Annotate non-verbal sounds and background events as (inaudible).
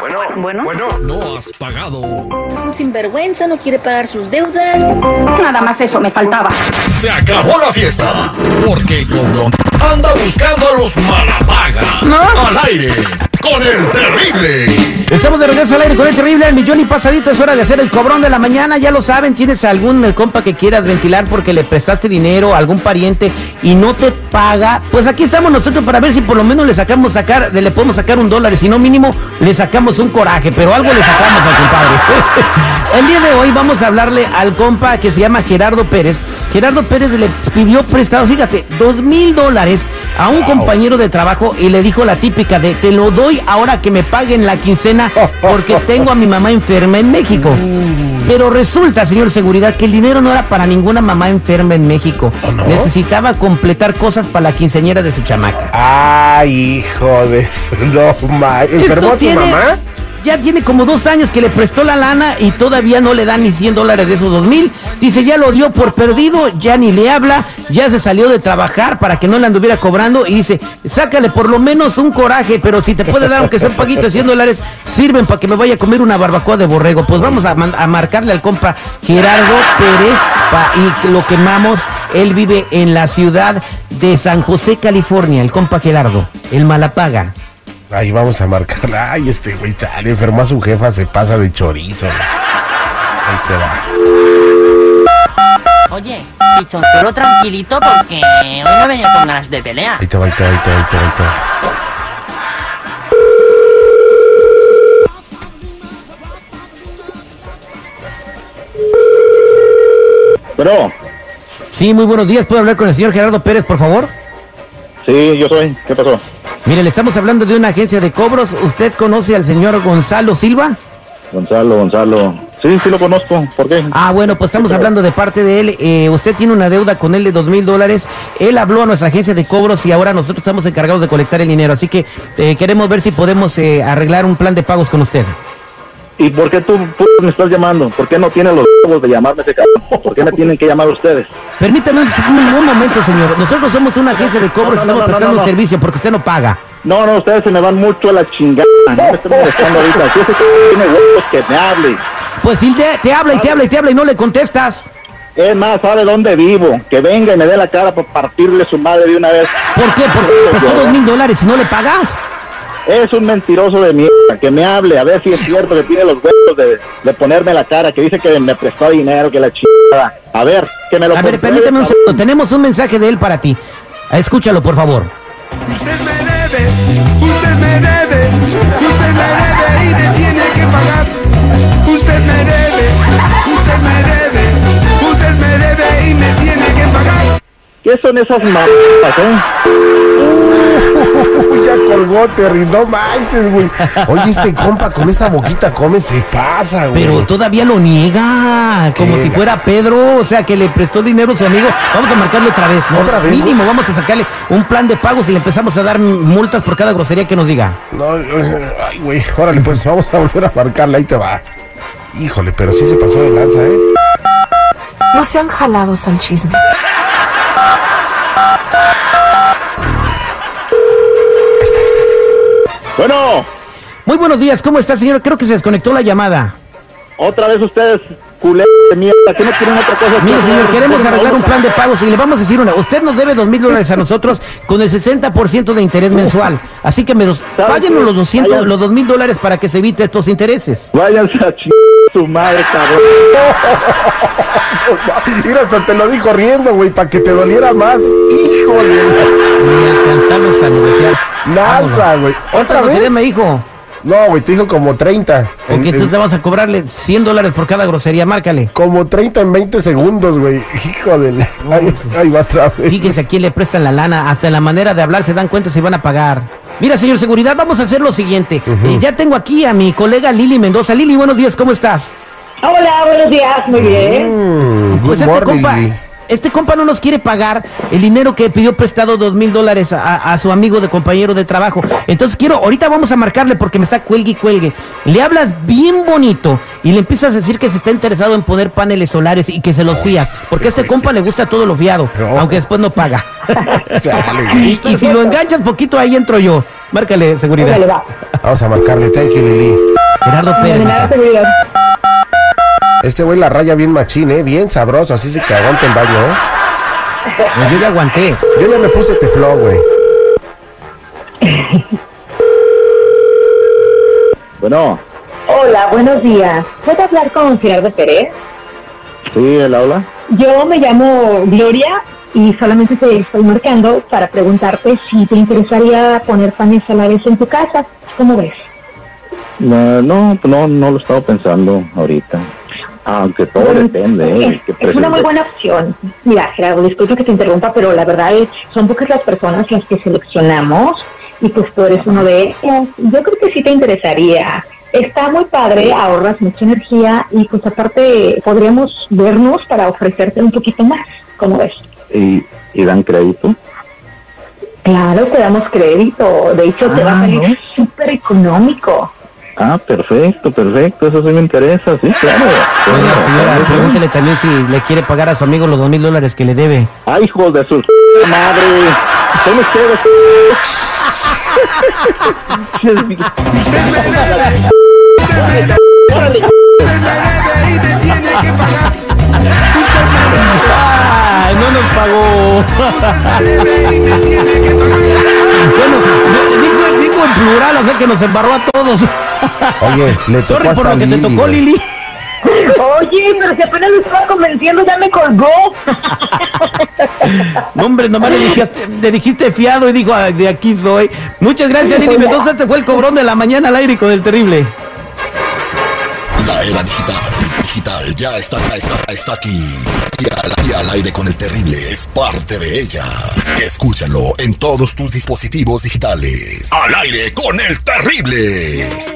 Bueno, Bueno, No has pagado. un sinvergüenza, no quiere pagar sus deudas. Nada más eso me faltaba. Se acabó la fiesta. Porque el cobrón anda buscando a los malapaga. Al aire. Con el terrible. Estamos de regreso al aire con el terrible el millón y pasadito. Es hora de hacer el cobrón de la mañana. Ya lo saben, tienes algún compa que quieras ventilar porque le prestaste dinero a algún pariente y no te paga. Pues aquí estamos nosotros para ver si por lo menos le sacamos sacar, le podemos sacar un dólar. y Si no, mínimo le sacamos un coraje, pero algo le sacamos al compadre. (laughs) el día de hoy vamos a hablarle al compa que se llama Gerardo Pérez. Gerardo Pérez le pidió prestado, fíjate, dos mil dólares a un compañero de trabajo y le dijo la típica de te lo doy ahora que me paguen la quincena porque (laughs) tengo a mi mamá enferma en México. Pero resulta, señor seguridad, que el dinero no era para ninguna mamá enferma en México. Necesitaba completar cosas para la quinceañera de su chamaca. Ay, hijo de su no ma- ¿Enfermó a su tiene- mamá? Ya tiene como dos años que le prestó la lana y todavía no le dan ni 100 dólares de esos dos mil. Dice, ya lo dio por perdido, ya ni le habla, ya se salió de trabajar para que no le anduviera cobrando y dice, sácale por lo menos un coraje, pero si te puede dar aunque sea un paquito de 100 dólares, sirven para que me vaya a comer una barbacoa de borrego. Pues vamos a, marcarle al compa Gerardo Pérez y lo quemamos. Él vive en la ciudad de San José, California, el compa Gerardo, el Malapaga. Ahí vamos a marcarla. (laughs) Ay, este güey, chale, enfermó a su jefa, se pasa de chorizo. Ahí te va. Oye, pichoncero tranquilito porque hoy no venía con ganas de pelea. Ahí te va, ahí te va, ahí te va, ahí te va, ahí te va. Pero, Sí, muy buenos días. ¿Puedo hablar con el señor Gerardo Pérez, por favor? sí, yo soy. ¿Qué pasó? Mire, le estamos hablando de una agencia de cobros. ¿Usted conoce al señor Gonzalo Silva? Gonzalo, Gonzalo. Sí, sí lo conozco. ¿Por qué? Ah, bueno, pues estamos hablando de parte de él. Eh, usted tiene una deuda con él de dos mil dólares. Él habló a nuestra agencia de cobros y ahora nosotros estamos encargados de colectar el dinero. Así que eh, queremos ver si podemos eh, arreglar un plan de pagos con usted. ¿Y por qué tú me estás llamando? ¿Por qué no tienen los huevos de llamarme ese cabrón? ¿Por qué me tienen que llamar ustedes? Permítame un, momento, señor. Nosotros somos una agencia de cobros No, y no, estamos no, prestando un servicio porque usted no paga. No, no, ustedes se me van mucho a la chingada. No me estén molestando ahorita. Si ese tiene huevos, que me hable. Pues si te, te habla y te habla y te habla y no le contestas. Es más, sabe dónde vivo. Que venga y me dé la cara por partirle su madre de una vez. ¿Por qué? Porque prestó dos mil dólares y no le pagas. Es un mentiroso de mierda. Que me hable. A ver si es cierto que tiene los huevos de, de ponerme la cara. Que dice que me prestó dinero, que la chingada. A ver, que me lo A ver, permíteme un segundo. Tenemos un mensaje de él para ti. Escúchalo, por favor. Usted me debe, usted me debe, usted me debe y me tiene que pagar. Usted me debe, usted me debe, usted me debe y me tiene que pagar. ¿Qué son esas mamadas, eh? Colgó, Terry, no manches, güey. Oye, este compa con esa boquita come, se pasa, güey. Pero todavía lo niega, como ¿Qué? si fuera Pedro, o sea, que le prestó dinero a su amigo. Vamos a marcarle otra vez, ¿no? ¿Otra vez? Mínimo, vamos a sacarle un plan de pagos y le empezamos a dar multas por cada grosería que nos diga. No, ay, güey, órale, pues vamos a volver a marcarla, ahí te va. Híjole, pero sí se pasó de lanza, ¿eh? No sean jalados al chisme. Bueno, Muy buenos días, ¿cómo está, señor? Creo que se desconectó la llamada. otra vez ustedes, culé de mierda, que no tienen otra cosa. Mire, señor, queremos arreglar un plan de pagos y le vamos a decir una. Usted nos debe dos mil dólares a nosotros con el 60% de interés mensual. Así que me los, ¿Sabe páguenos los 200, Vayan. los dos mil dólares para que se evite estos intereses. Váyanse a chingar su madre, cabrón. (laughs) Mira, hasta te lo dijo riendo, güey, para que te doliera más. Híjole, Ni alcanzamos a negociar. nada, güey. ¿Otra ¿Otra vez? me dijo? No, güey, te dijo como 30. En- Porque en- tú te vas a cobrarle 100 dólares por cada grosería, márcale. Como 30 en 20 segundos, güey. (laughs) Híjole. Ahí, ahí va otra vez. Fíjense a quién le prestan la lana, hasta en la manera de hablar se dan cuenta si van a pagar. Mira, señor seguridad, vamos a hacer lo siguiente. Eh, ya tengo aquí a mi colega Lili Mendoza. Lili, buenos días, ¿cómo estás? Hola, buenos días, muy bien. Mm, good Pues este morning, compa, Lili. Este compa no nos quiere pagar el dinero que pidió prestado dos mil dólares a, su amigo de compañero de trabajo. Entonces quiero, ahorita vamos a marcarle porque me está cuelgue y cuelgue. Le hablas bien bonito y le empiezas a decir que se está interesado en poner paneles solares y que se los fías. Porque a este compa le gusta todo lo fiado, aunque después no paga. (laughs) Y, y si lo enganchas poquito, ahí entro yo. Márcale seguridad. Vamos a marcarle. Thank you, Lili. Gerardo Pérez. Este güey la raya bien machín, ¿eh? Bien sabroso, así se que aguanta el baño, ¿eh? Pues yo ya aguanté. Yo ya me puse teflón, güey. Bueno, Hola, buenos días. ¿Puedo hablar con Gerardo Pérez? sí, él habla. Yo me llamo Gloria y solamente te estoy marcando para preguntarte si te interesaría poner panes solares en tu casa. ¿Cómo ves? No, no, no, no lo estaba pensando ahorita. Aunque todo Bueno, depende, ¿eh? Es, ¿Qué es precio una muy buena opción. Mira, Gerardo, disculpa que te interrumpa, pero la verdad es son pocas las personas las que seleccionamos y pues tú eres uno de ellas. Yo creo que sí te interesaría. Está muy padre, ahorras mucha energía y pues aparte podríamos vernos para ofrecerte un poquito más. ¿Cómo ves? ¿Y, y dan crédito? Claro, te damos crédito. De hecho, te va a Ah, salir ¿no? súper económico. Ah, perfecto, perfecto, eso sí me interesa, sí, claro. Oiga, señora, pregúntele también si le quiere pagar a su amigo los dos mil dólares que le debe. Ay, hijos de su madre. Son ustedes. ¡Ay, no nos pagó! (laughs) en plural, o sea que nos embarró a todos. Oye, le (laughs) tocó Sorry por lo que te Lili, tocó, güey. Lili. Oye, pero si apenas lo estaba convenciendo, ya me colgó. (laughs) No, hombre, nomás le dijiste, le dijiste fiado y dijo, "Ay, de aquí soy. Muchas gracias, Lili Mendoza. Este fue el cobrón de la mañana al aire con el terrible. La era digital, digital, ya está, está, está aquí. Y al, al aire con el terrible es parte de ella. Escúchalo en todos tus dispositivos digitales. Al aire con el terrible.